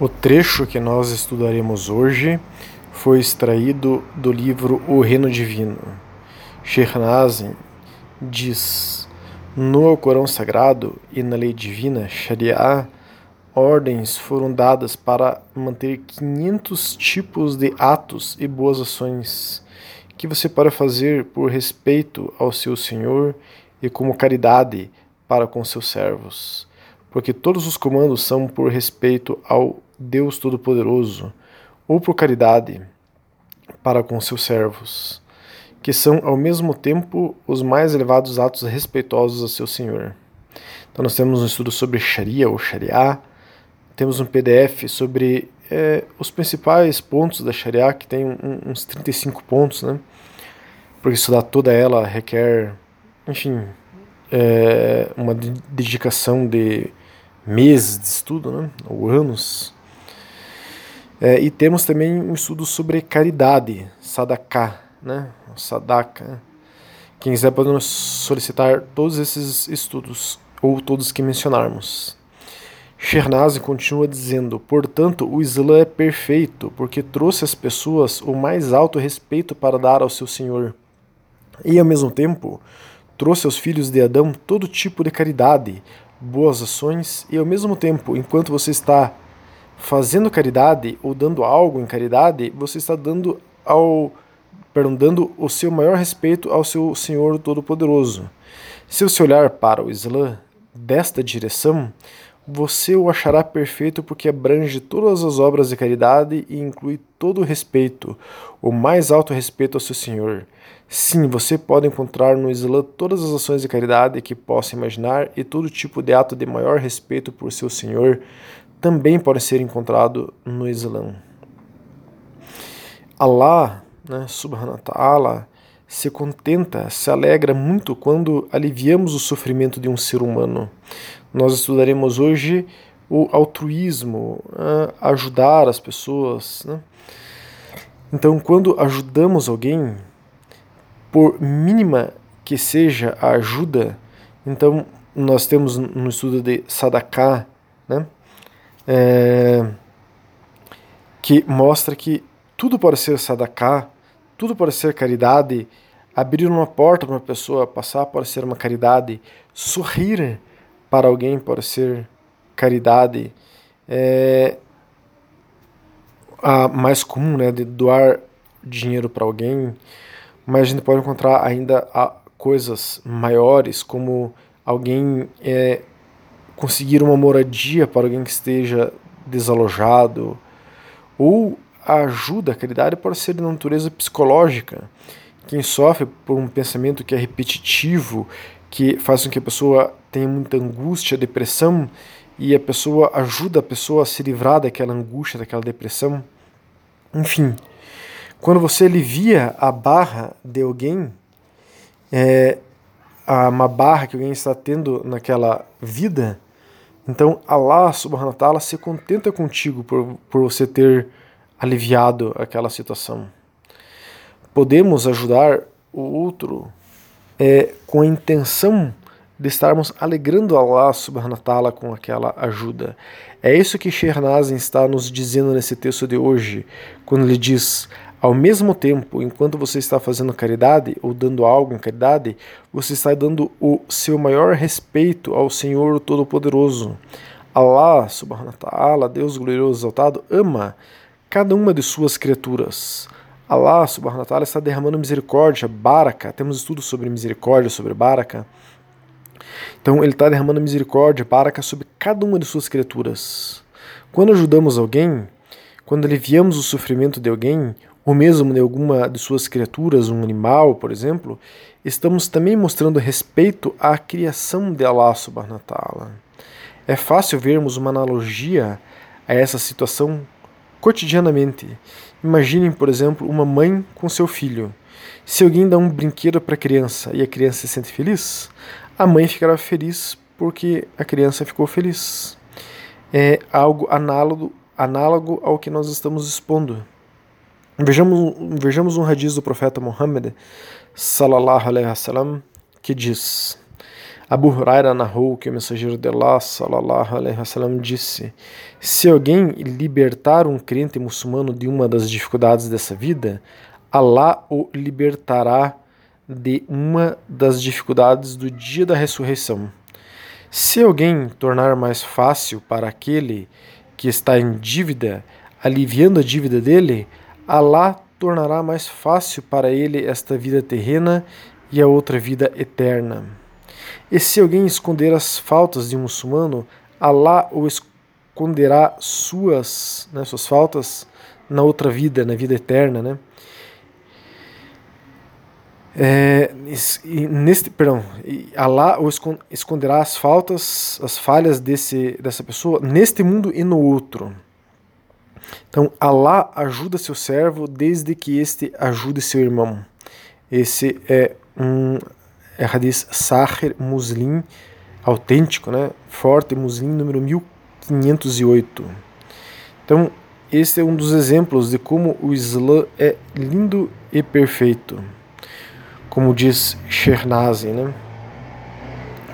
O trecho que nós estudaremos hoje foi extraído do livro O Reino Divino. Shernazin diz: No Corão Sagrado e na lei divina, Sharia, ordens foram dadas para manter 500 tipos de atos e boas ações que você pode fazer por respeito ao seu Senhor e como caridade para com seus servos, porque todos os comandos são por respeito ao Deus Todo-Poderoso, ou por caridade para com seus servos, que são ao mesmo tempo os mais elevados atos respeitosos a seu Senhor. Então nós temos um estudo sobre Sharia ou Sharia, temos um PDF sobre é, os principais pontos da Sharia, que tem um, uns 35 pontos, né? Porque estudar toda ela requer, enfim, é, uma dedicação de meses de estudo, né? ou anos. É, e temos também um estudo sobre caridade, Sadaká, né? Sadaka. Quem quiser pode nos solicitar todos esses estudos, ou todos que mencionarmos. Shernaz continua dizendo: portanto, o Islã é perfeito, porque trouxe às pessoas o mais alto respeito para dar ao seu Senhor. E, ao mesmo tempo, trouxe aos filhos de Adão todo tipo de caridade, boas ações, e, ao mesmo tempo, enquanto você está fazendo caridade ou dando algo em caridade, você está dando ao perdão, dando o seu maior respeito ao seu Senhor Todo-Poderoso. Se você olhar para o Islã desta direção, você o achará perfeito porque abrange todas as obras de caridade e inclui todo o respeito, o mais alto respeito ao seu Senhor. Sim, você pode encontrar no Islã todas as ações de caridade que possa imaginar e todo tipo de ato de maior respeito por seu Senhor, também pode ser encontrado no Islã. Allah, né, subhanahu ta'ala, se contenta, se alegra muito quando aliviamos o sofrimento de um ser humano. Nós estudaremos hoje o altruísmo, né, ajudar as pessoas. Né? Então, quando ajudamos alguém, por mínima que seja a ajuda, então nós temos no estudo de Sadaqah, né? É, que mostra que tudo pode ser sadaká, tudo pode ser caridade, abrir uma porta para uma pessoa passar pode ser uma caridade, sorrir para alguém pode ser caridade. É, a mais comum, né, de doar dinheiro para alguém, mas a gente pode encontrar ainda coisas maiores, como alguém é, conseguir uma moradia para alguém que esteja desalojado, ou a ajuda, a caridade pode ser de natureza psicológica. Quem sofre por um pensamento que é repetitivo, que faz com que a pessoa tenha muita angústia, depressão, e a pessoa ajuda a pessoa a se livrar daquela angústia, daquela depressão. Enfim, quando você alivia a barra de alguém, é, uma barra que alguém está tendo naquela vida, então Allah subhanahu wa ta'ala se contenta contigo por, por você ter aliviado aquela situação. Podemos ajudar o outro é, com a intenção de estarmos alegrando Allah subhanahu wa ta'ala com aquela ajuda. É isso que Shernazin está nos dizendo nesse texto de hoje, quando ele diz ao mesmo tempo, enquanto você está fazendo caridade ou dando algo em caridade, você está dando o seu maior respeito ao Senhor Todo-Poderoso. Allah, subhanahu wa ta'ala, Deus glorioso exaltado, ama cada uma de suas criaturas. Allah, subhanahu wa ta'ala, está derramando misericórdia, baraka. Temos estudos sobre misericórdia, sobre baraka. Então, ele está derramando misericórdia, baraka, sobre cada uma de suas criaturas. Quando ajudamos alguém, quando aliviamos o sofrimento de alguém, ou mesmo de alguma de suas criaturas, um animal, por exemplo, estamos também mostrando respeito à criação de Allah ta'ala. É fácil vermos uma analogia a essa situação cotidianamente. Imaginem, por exemplo, uma mãe com seu filho. Se alguém dá um brinquedo para a criança e a criança se sente feliz, a mãe ficará feliz porque a criança ficou feliz. É algo análogo, análogo ao que nós estamos expondo. Vejamos, vejamos um hadith do profeta Muhammad sallallahu alaihi wasallam que diz: Abu Huraira narrou que o mensageiro de Allah, sallallahu alaihi wasallam, disse: Se alguém libertar um crente muçulmano de uma das dificuldades dessa vida, Allah o libertará de uma das dificuldades do dia da ressurreição. Se alguém tornar mais fácil para aquele que está em dívida, aliviando a dívida dele, Allah tornará mais fácil para ele esta vida terrena e a outra vida eterna. E se alguém esconder as faltas de um muçulmano, Allah o esconderá suas, né, suas faltas na outra vida, na vida eterna, né? É, neste, perdão, Allah o esconderá as faltas, as falhas desse, dessa pessoa neste mundo e no outro. Então, Allah ajuda seu servo desde que este ajude seu irmão. Esse é um é hadith Sahir Muslim autêntico, né? Forte Muslim número 1508. Então, esse é um dos exemplos de como o Islã é lindo e perfeito. Como diz Shernazi, né?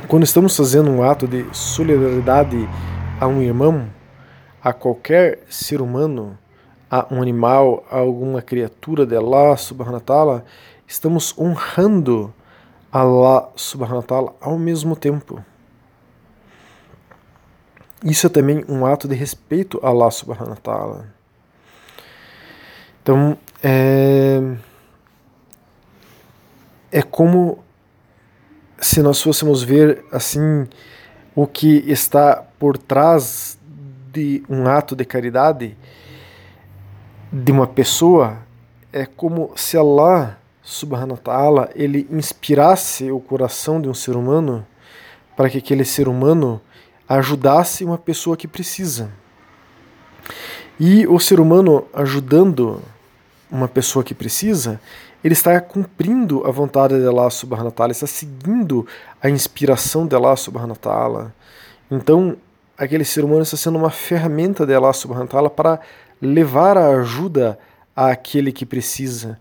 Quando estamos fazendo um ato de solidariedade a um irmão, a qualquer ser humano, a um animal, a alguma criatura de Allah subhanahu wa ta'ala, estamos honrando Allah subhanahu wa ta'ala ao mesmo tempo. Isso é também um ato de respeito a Allah subhanahu wa ta'ala. Então, é, é como se nós fôssemos ver assim o que está por trás de um ato de caridade de uma pessoa é como se Allah subhanahu wa ta'ala ele inspirasse o coração de um ser humano para que aquele ser humano ajudasse uma pessoa que precisa. E o ser humano ajudando uma pessoa que precisa, ele está cumprindo a vontade de Allah subhanahu wa ta'ala, está seguindo a inspiração de Allah subhanahu wa ta'ala. Então, aquele ser humano está sendo uma ferramenta de Allah subhanahu wa ta'ala para levar a ajuda àquele que precisa.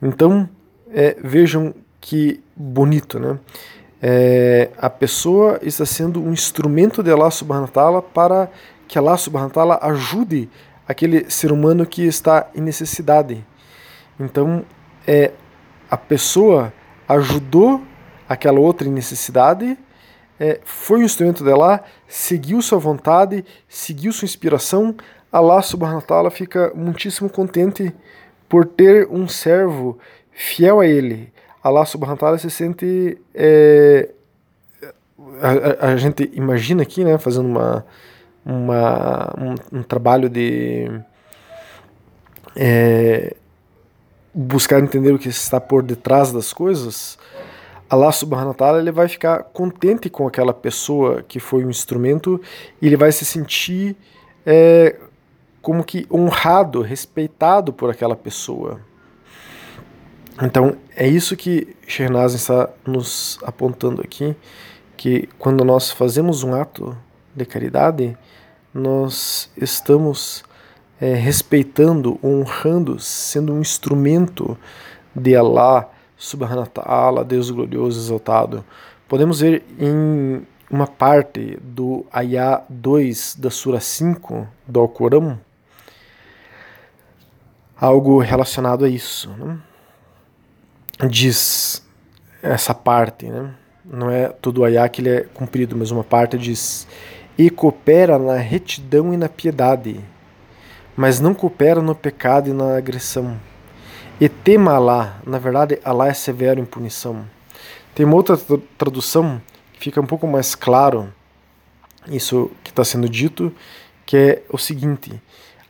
Então, é, vejam que bonito, né? É, a pessoa está sendo um instrumento de Allah subhanahu wa ta'ala para que Allah subhanahu wa ta'ala ajude aquele ser humano que está em necessidade. Então, é, a pessoa ajudou aquela outra em necessidade é, foi um instrumento dela, seguiu sua vontade, seguiu sua inspiração, Allah subhanahu wa ta'ala fica muitíssimo contente por ter um servo fiel a ele. Allah subhanahu wa ta'ala se sente. É, a, a, a, gente imagina aqui, né, fazendo uma, uma, um, um trabalho de. É, buscar entender o que está por detrás das coisas, Allah subhanahu wa ta'ala ele vai ficar contente com aquela pessoa que foi um instrumento e ele vai se sentir é, como que honrado, respeitado por aquela pessoa. Então é isso que Shernaz está nos apontando aqui, que quando nós fazemos um ato de caridade, nós estamos é, respeitando, honrando, sendo um instrumento de Allah ta'ala, Deus glorioso exaltado. Podemos ver em uma parte do Ayah 2 da Sura 5 do Alcorão algo relacionado a isso. Né? Diz essa parte, né? não é todo o Ayah que ele é cumprido, mas uma parte diz: E coopera na retidão e na piedade, mas não coopera no pecado e na agressão e tema Alá. Na verdade, Alá é severo em punição. Tem uma outra tradução que fica um pouco mais claro isso que está sendo dito, que é o seguinte: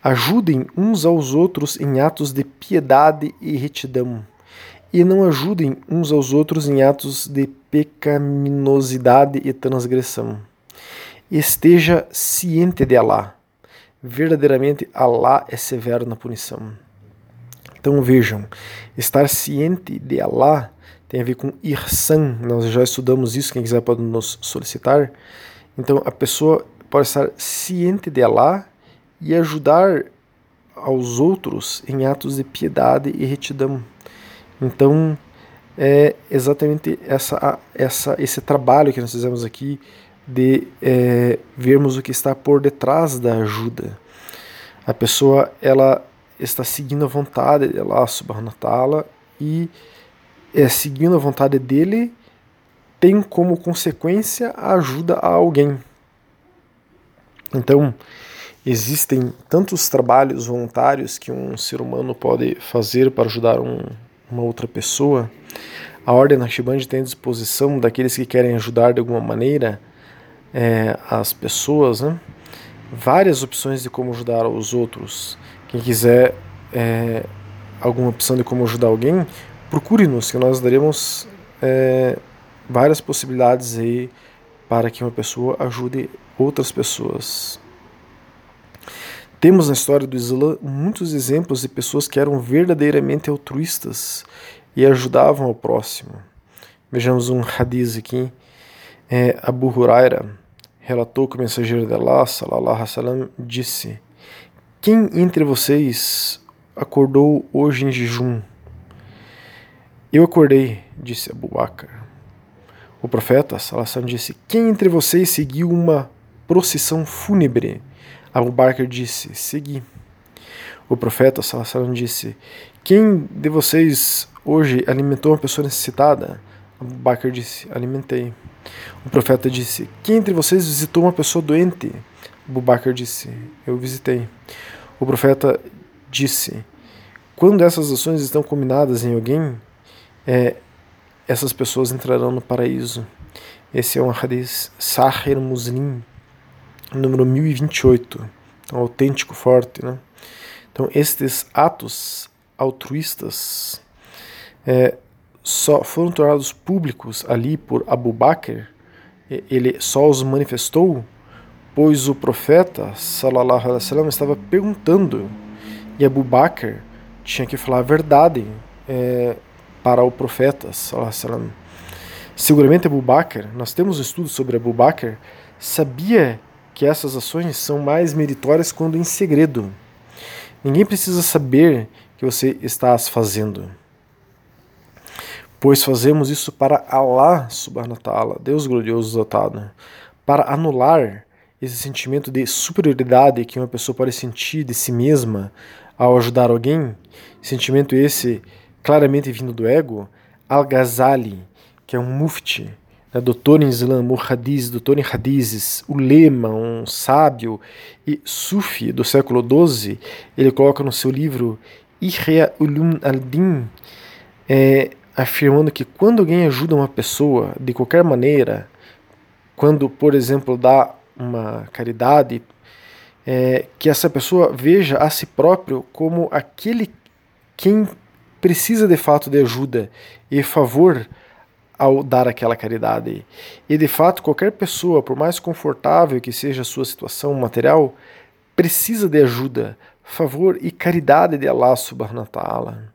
ajudem uns aos outros em atos de piedade e retidão, e não ajudem uns aos outros em atos de pecaminosidade e transgressão. Esteja ciente de Alá. Verdadeiramente, Alá é severo na punição. Então vejam, estar ciente de Allah tem a ver com irsan, nós já estudamos isso, quem quiser pode nos solicitar. Então a pessoa pode estar ciente de Allah e ajudar aos outros em atos de piedade e retidão. Então é exatamente essa, essa, esse trabalho que nós fizemos aqui de é, vermos o que está por detrás da ajuda. A pessoa ela está seguindo a vontade de Allah subhanahu ta'ala e é, seguindo a vontade dele tem como consequência a ajuda a alguém. Então, existem tantos trabalhos voluntários que um ser humano pode fazer para ajudar um, uma outra pessoa. A Ordem Naqshband tem à disposição daqueles que querem ajudar de alguma maneira é, as pessoas, né? várias opções de como ajudar os outros. Quem quiser é, alguma opção de como ajudar alguém, procure-nos, que nós daremos é, várias possibilidades aí para que uma pessoa ajude outras pessoas. Temos na história do Islã muitos exemplos de pessoas que eram verdadeiramente altruístas e ajudavam o próximo. Vejamos um hadith aqui. É, Abu Huraira relatou que o mensageiro de Allah, sallallahu alaihi disse: Quem entre vocês acordou hoje em jejum? Eu acordei, disse Abu Bakr. O profeta sallallahu disse: Quem entre vocês seguiu uma procissão fúnebre? Abu Bakr disse: Segui. O profeta sallallahu disse: Quem de vocês hoje alimentou uma pessoa necessitada? Abu Bakr disse: Alimentei. O profeta disse: Quem entre vocês visitou uma pessoa doente? Abu Bakr disse: Eu visitei. O profeta disse: Quando essas ações estão combinadas em alguém, é, essas pessoas entrarão no paraíso. Esse é um hadith Sahir Muslim, número 1028. Então, autêntico, forte. Né? Então, estes atos altruístas é, só foram tornados públicos ali por Abu Bakr, ele só os manifestou pois o profeta sallallahu alaihi wasallam estava perguntando e Abu Bakr tinha que falar a verdade é, para o profeta sallallahu alaihi wasallam. Seguramente Abu Bakr, nós temos um estudo sobre Abu Bakr, sabia que essas ações são mais meritórias quando em segredo. Ninguém precisa saber que você está as fazendo pois fazemos isso para Allah subhanahu wa ta'ala, Deus glorioso exaltado, para anular esse sentimento de superioridade que uma pessoa pode sentir de si mesma ao ajudar alguém, sentimento esse claramente vindo do ego, Al-Ghazali, que é um mufti, né, doutor em Islã, Muhadiz, doutor em Hadizes, ulema, um sábio e sufi do século XII, ele coloca no seu livro Ihya Ulum al-Din, é, afirmando que quando alguém ajuda uma pessoa de qualquer maneira, quando, por exemplo, dá uma caridade, é, que essa pessoa veja a si próprio como aquele quem precisa de fato de ajuda e favor ao dar aquela caridade. E de fato, qualquer pessoa, por mais confortável que seja a sua situação material, precisa de ajuda, favor e caridade de Allah subhanahu wa ta'ala.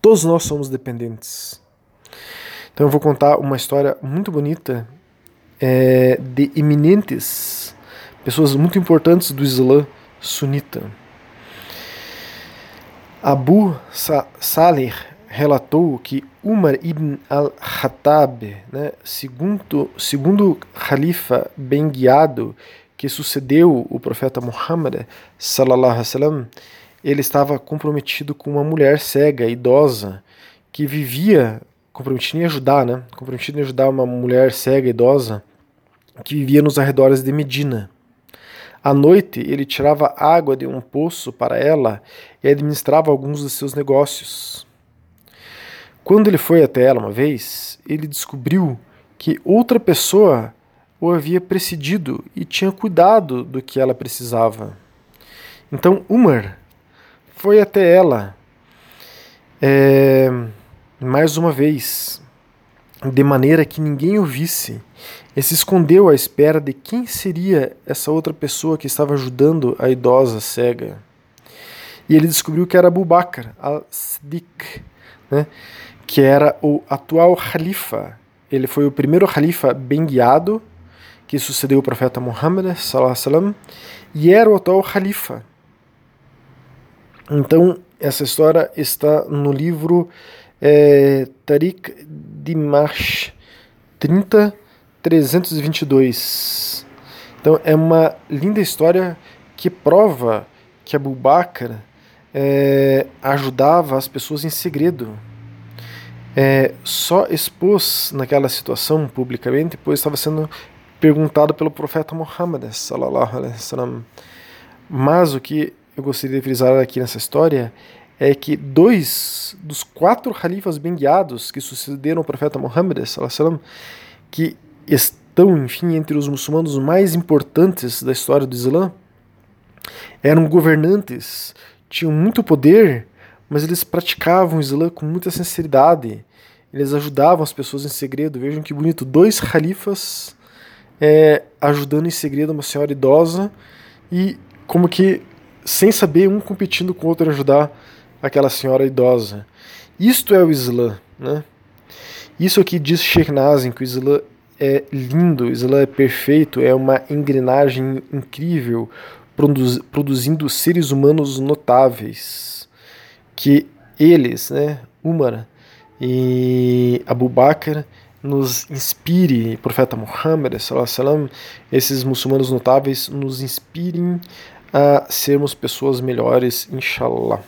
Todos nós somos dependentes. Então eu vou contar uma história muito bonita é, de eminentes, pessoas muito importantes do Islã sunita. Abu Salih relatou que Umar ibn al-Khattab, né, segundo, segundo califa bem guiado que sucedeu o profeta Muhammad, sallallahu alaihi wasallam, ele estava comprometido com uma mulher cega, idosa, que vivia comprometido em ajudar, né? Comprometido em ajudar uma mulher cega, idosa, que vivia nos arredores de Medina. À noite, ele tirava água de um poço para ela e administrava alguns dos seus negócios. Quando ele foi até ela uma vez, ele descobriu que outra pessoa o havia precedido e tinha cuidado do que ela precisava. Então Umar foi até ela é, mais uma vez, de maneira que ninguém o visse, e se escondeu à espera de quem seria essa outra pessoa que estava ajudando a idosa cega. E ele descobriu que era Abu Bakr al-Siddiq, né, que era o atual califa. Ele foi o primeiro califa bem guiado que sucedeu o profeta Muhammad, e era o atual califa então, essa história está no livro é Tariq Dimash 30322. Então é uma linda história que prova que Abu Bakr é, ajudava as pessoas em segredo. É, só expôs naquela situação publicamente, pois estava sendo perguntado pelo profeta Muhammad. Mas o que eu gostaria de frisar aqui nessa história é que dois dos quatro califas bem guiados que sucederam o profeta Muhammad que estão, enfim, entre os muçulmanos mais importantes da história do Islã, eram governantes, tinham muito poder, mas eles praticavam o Islã com muita sinceridade. Eles ajudavam as pessoas em segredo. Vejam que bonito, dois califas é, ajudando em segredo uma senhora idosa e como que sem saber um competindo com o outro ajudar aquela senhora idosa. Isto é o Islã, né? Isso aqui diz Sheikh Nazim que o Islã é lindo, o Islã é perfeito, é uma engrenagem incrível, produzindo seres humanos notáveis, que eles, né, Umar e Abu Bakr, nos inspire, profeta Muhammad, sallam, esses muçulmanos notáveis nos inspirem a sermos pessoas melhores, inshallah.